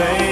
and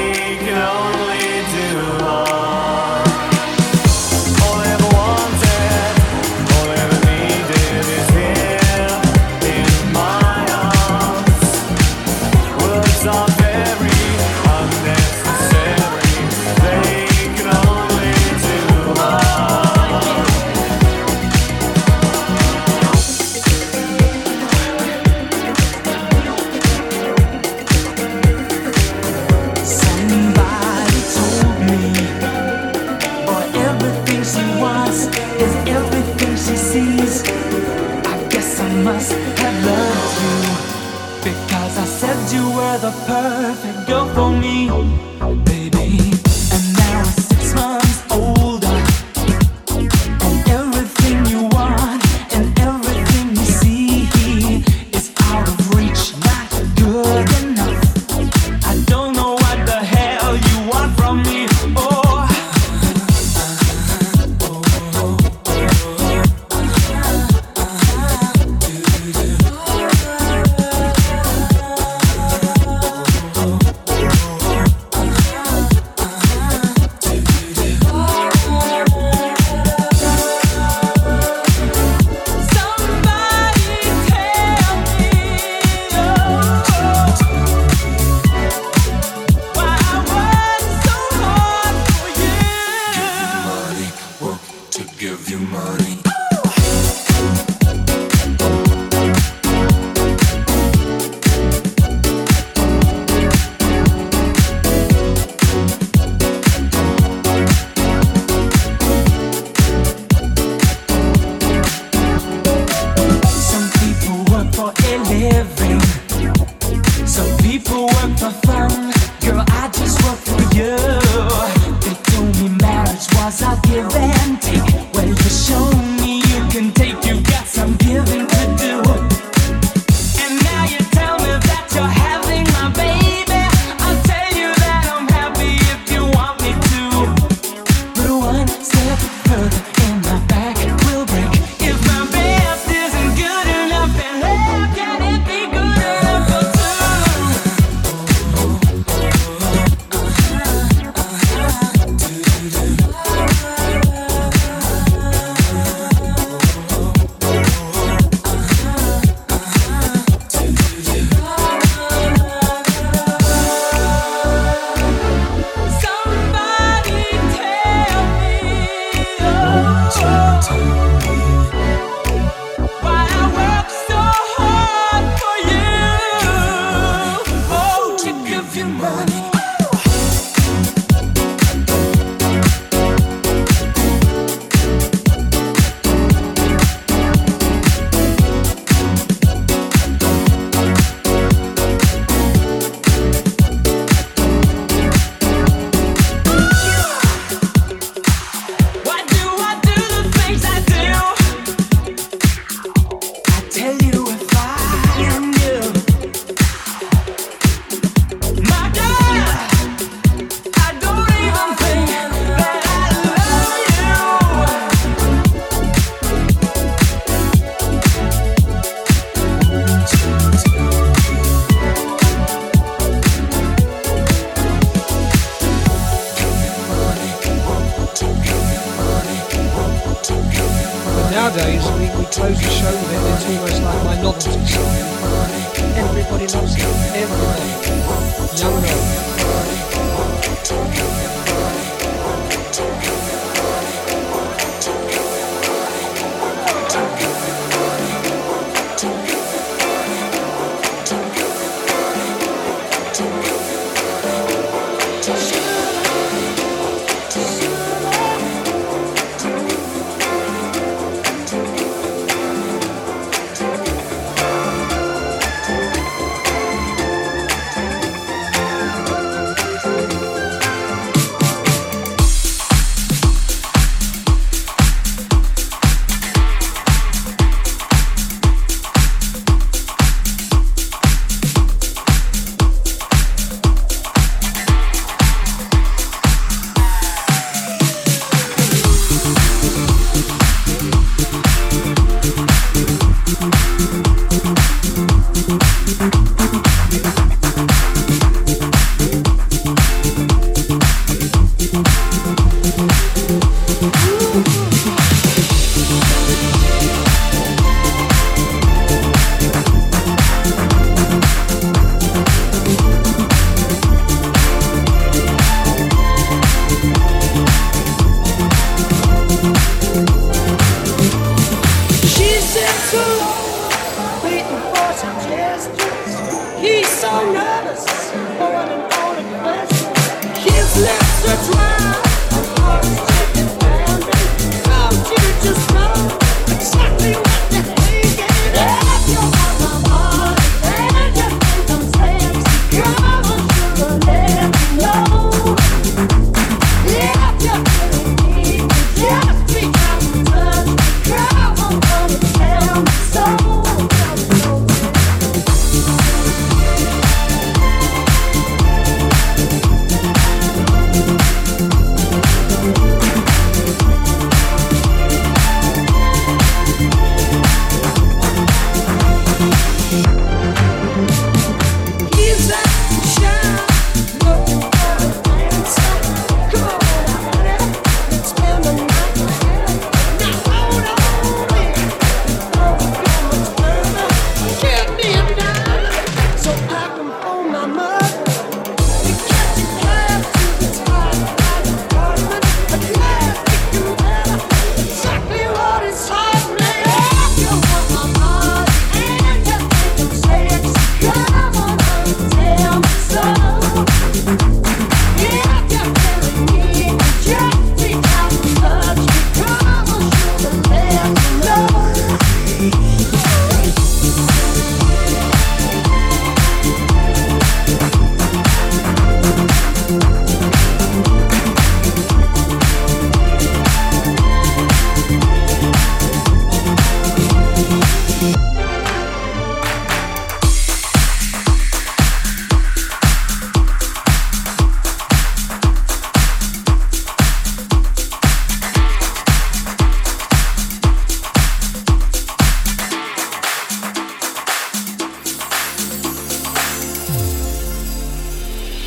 Thank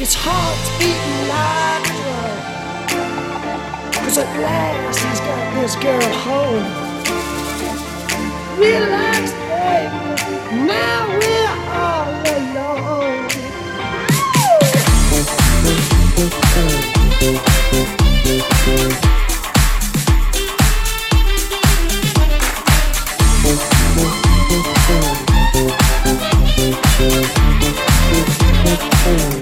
his heart's beating like a. Cause at last he's got this girl home. Relax, baby, now we're all alone. Then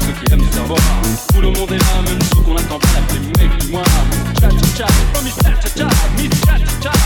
ceux qui aiment les herbores Tout le monde est là, même ceux qu'on n'attend pas, la plus mec du mois Cha cha cha, promis cha cha cha, miss cha cha cha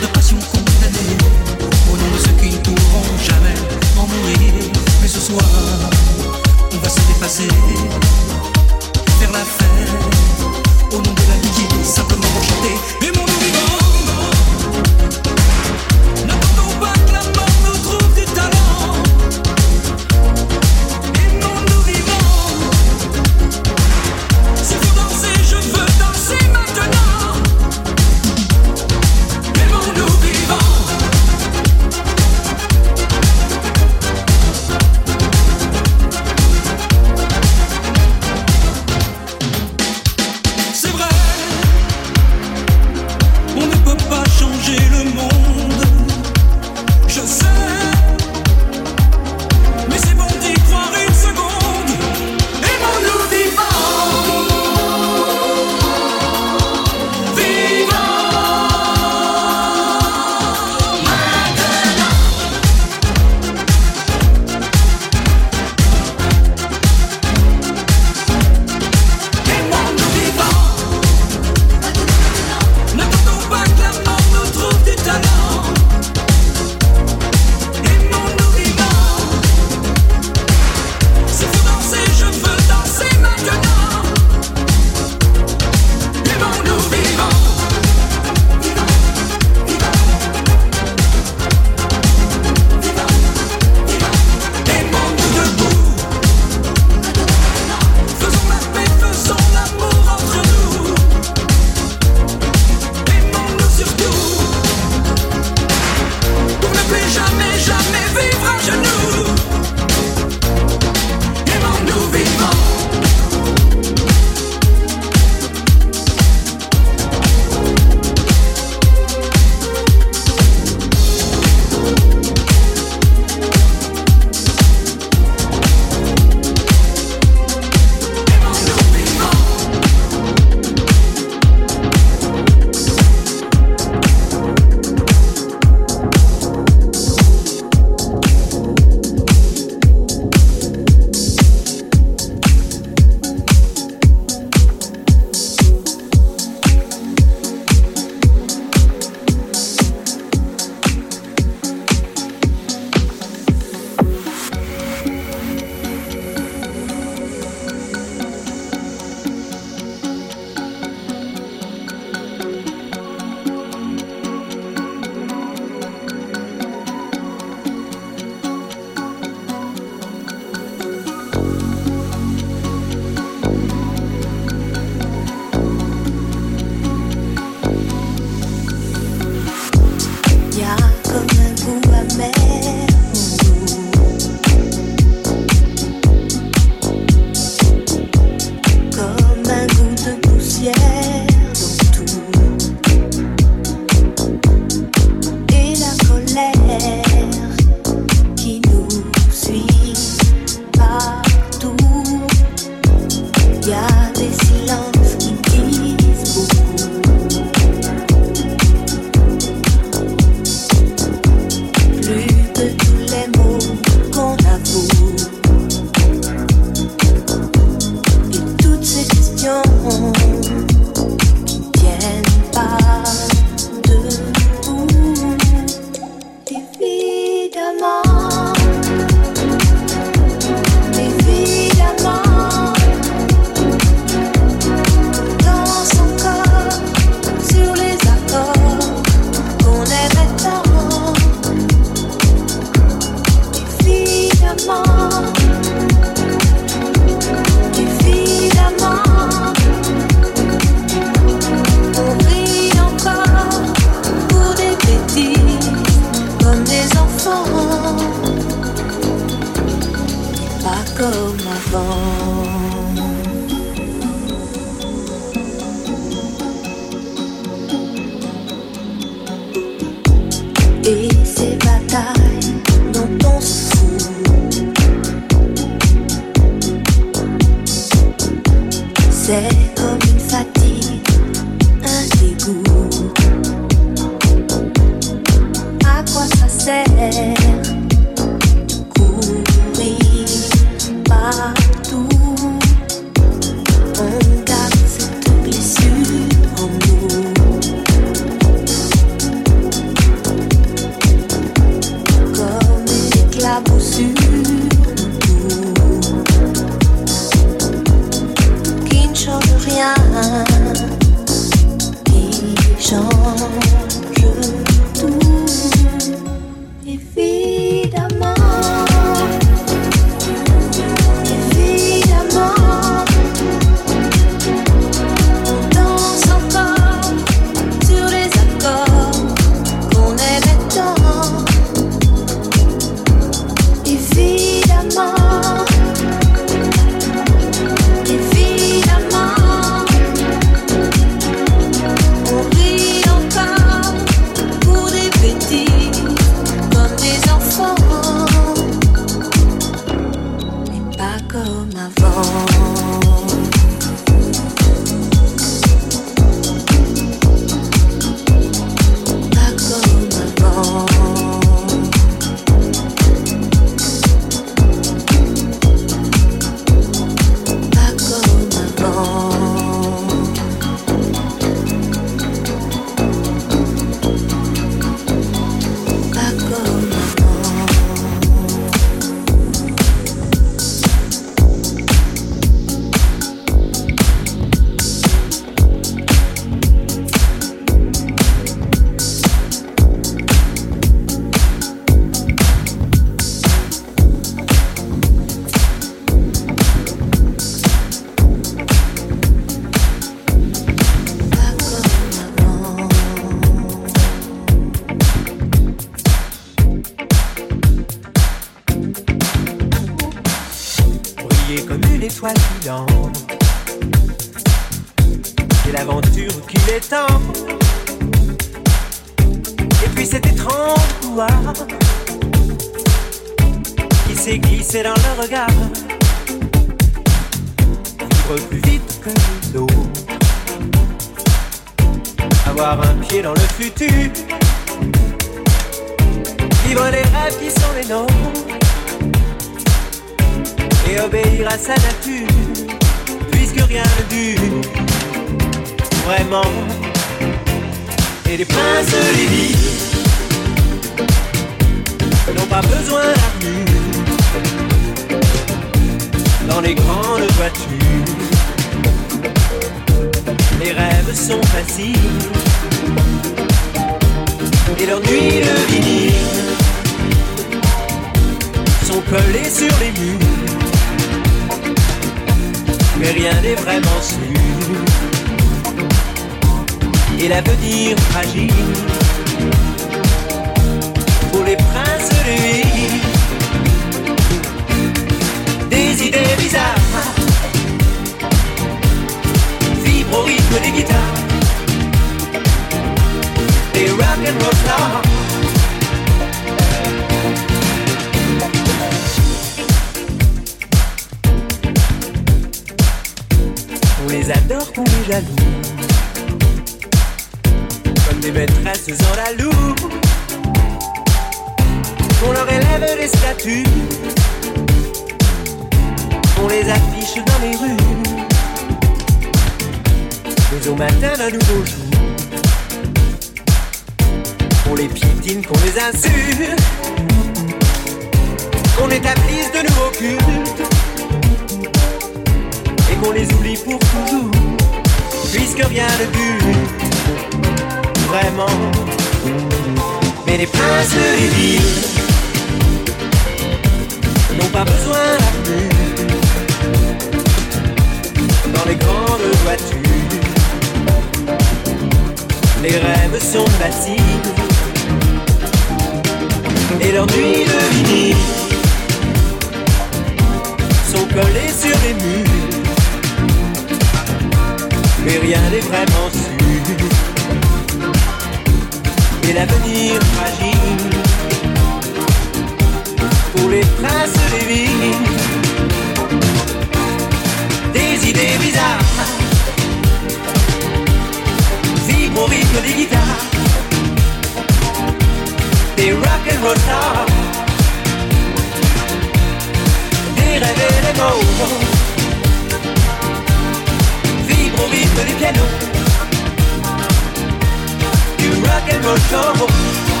go double.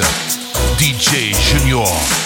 DJ Junior.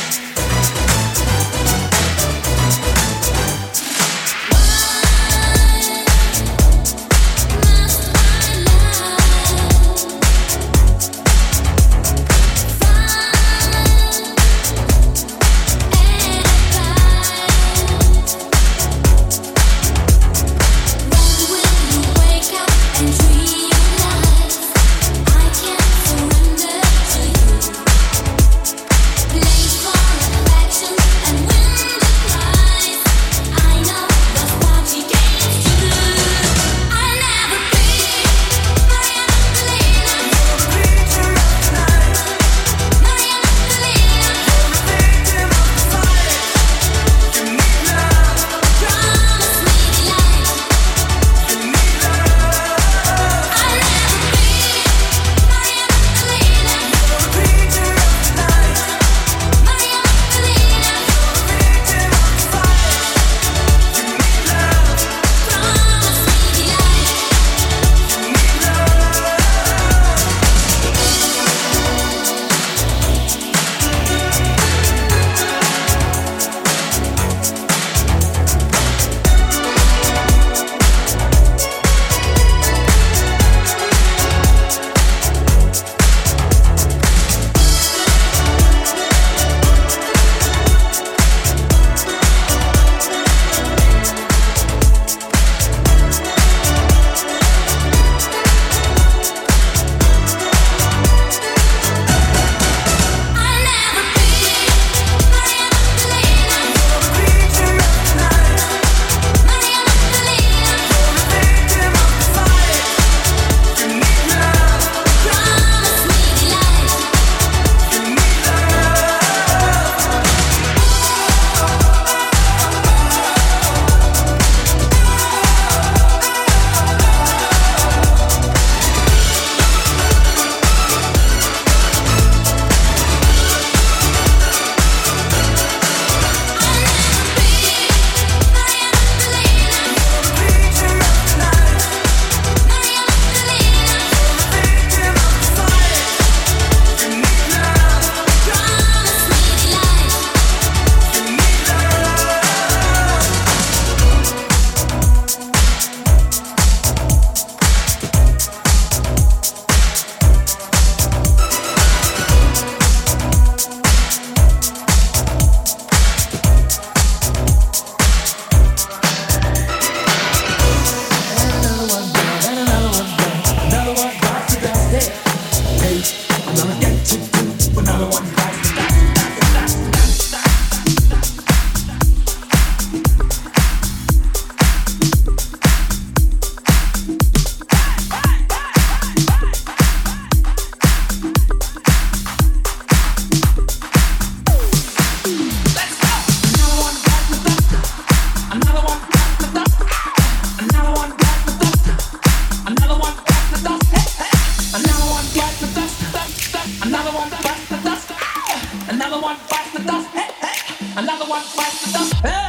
Another one bites the dust. Hey, hey. Another one bites the dust. Hey.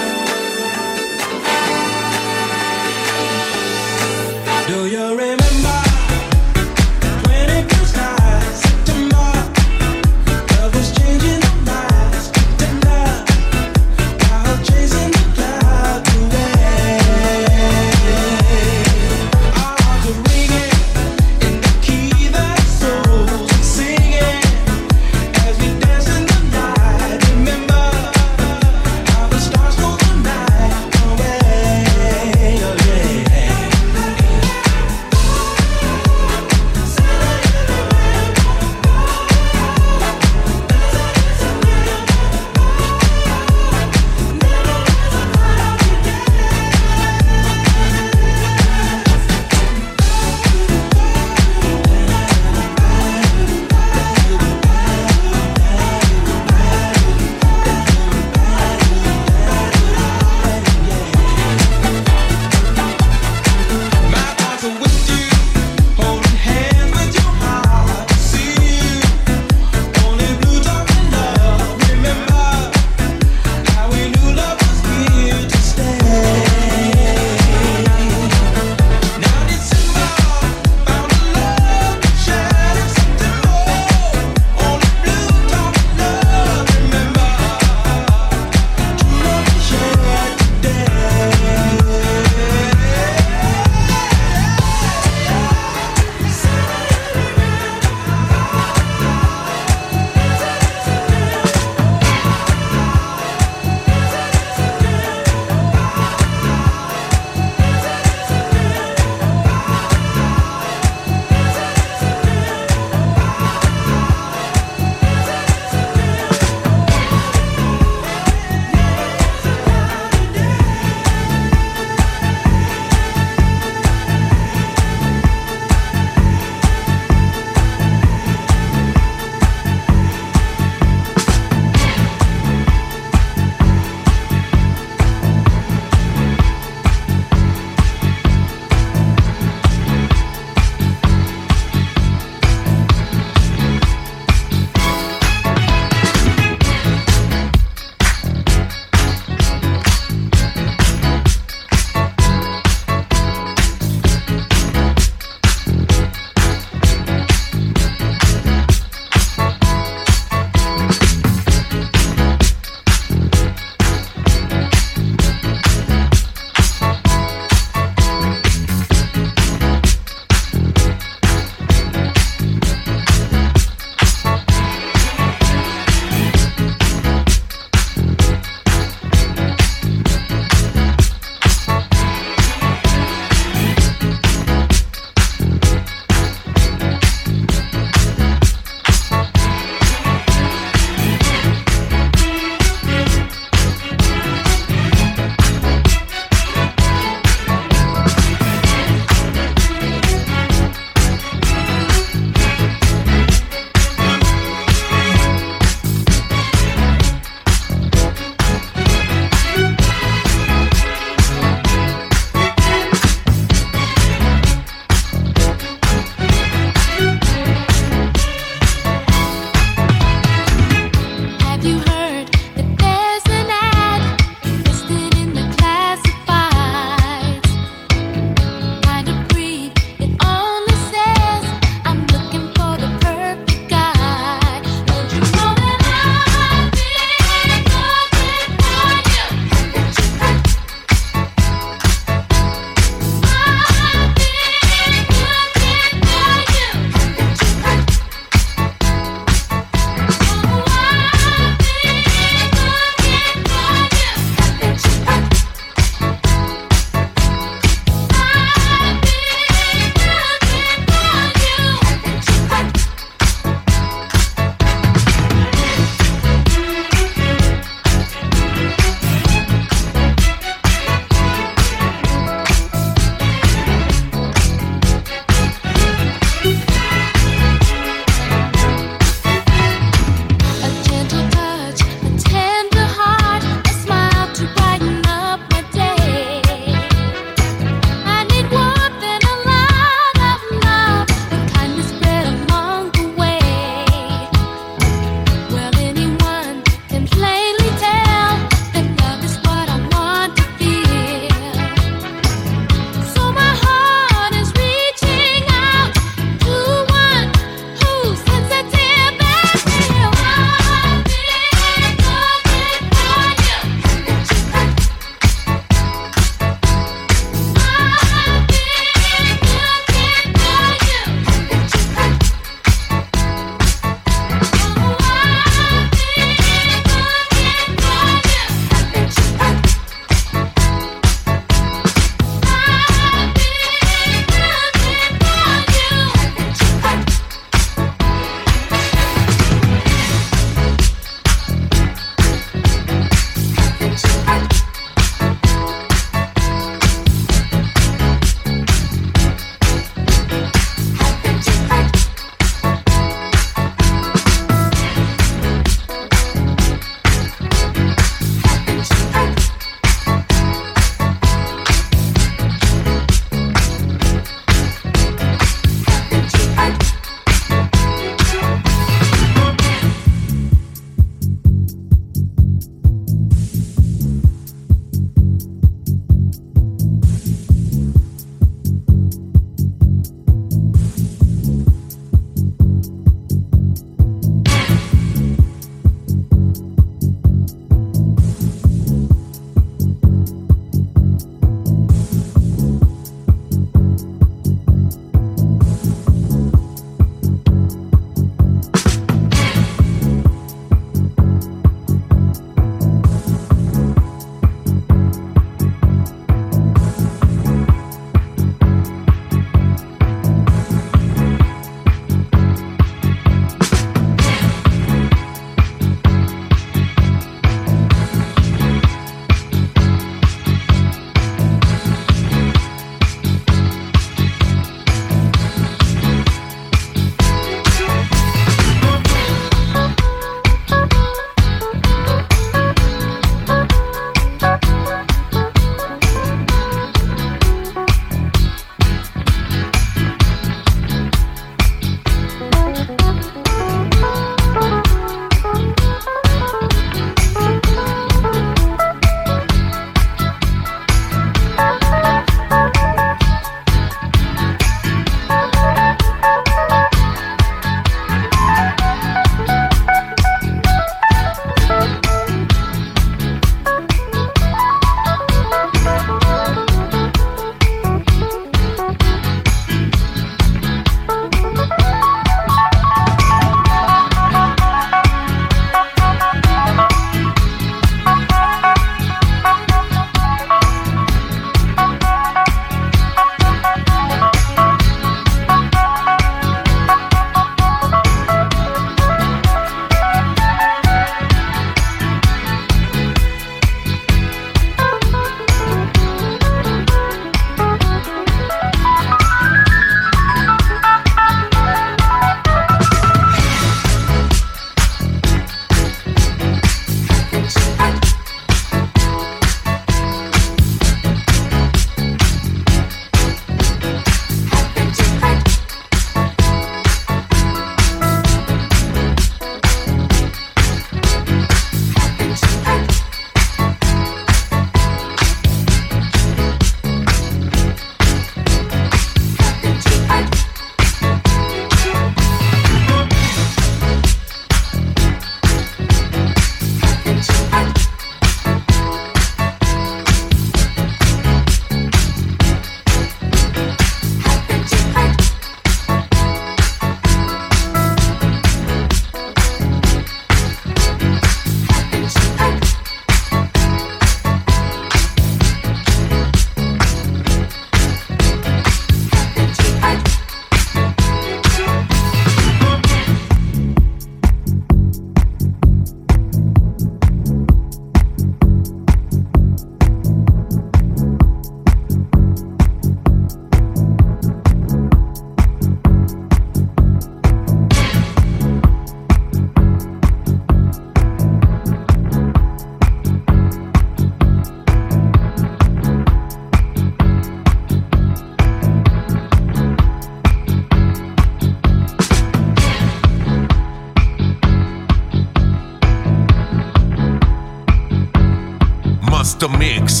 The mix.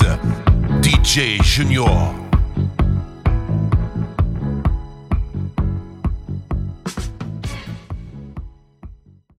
DJ Junior.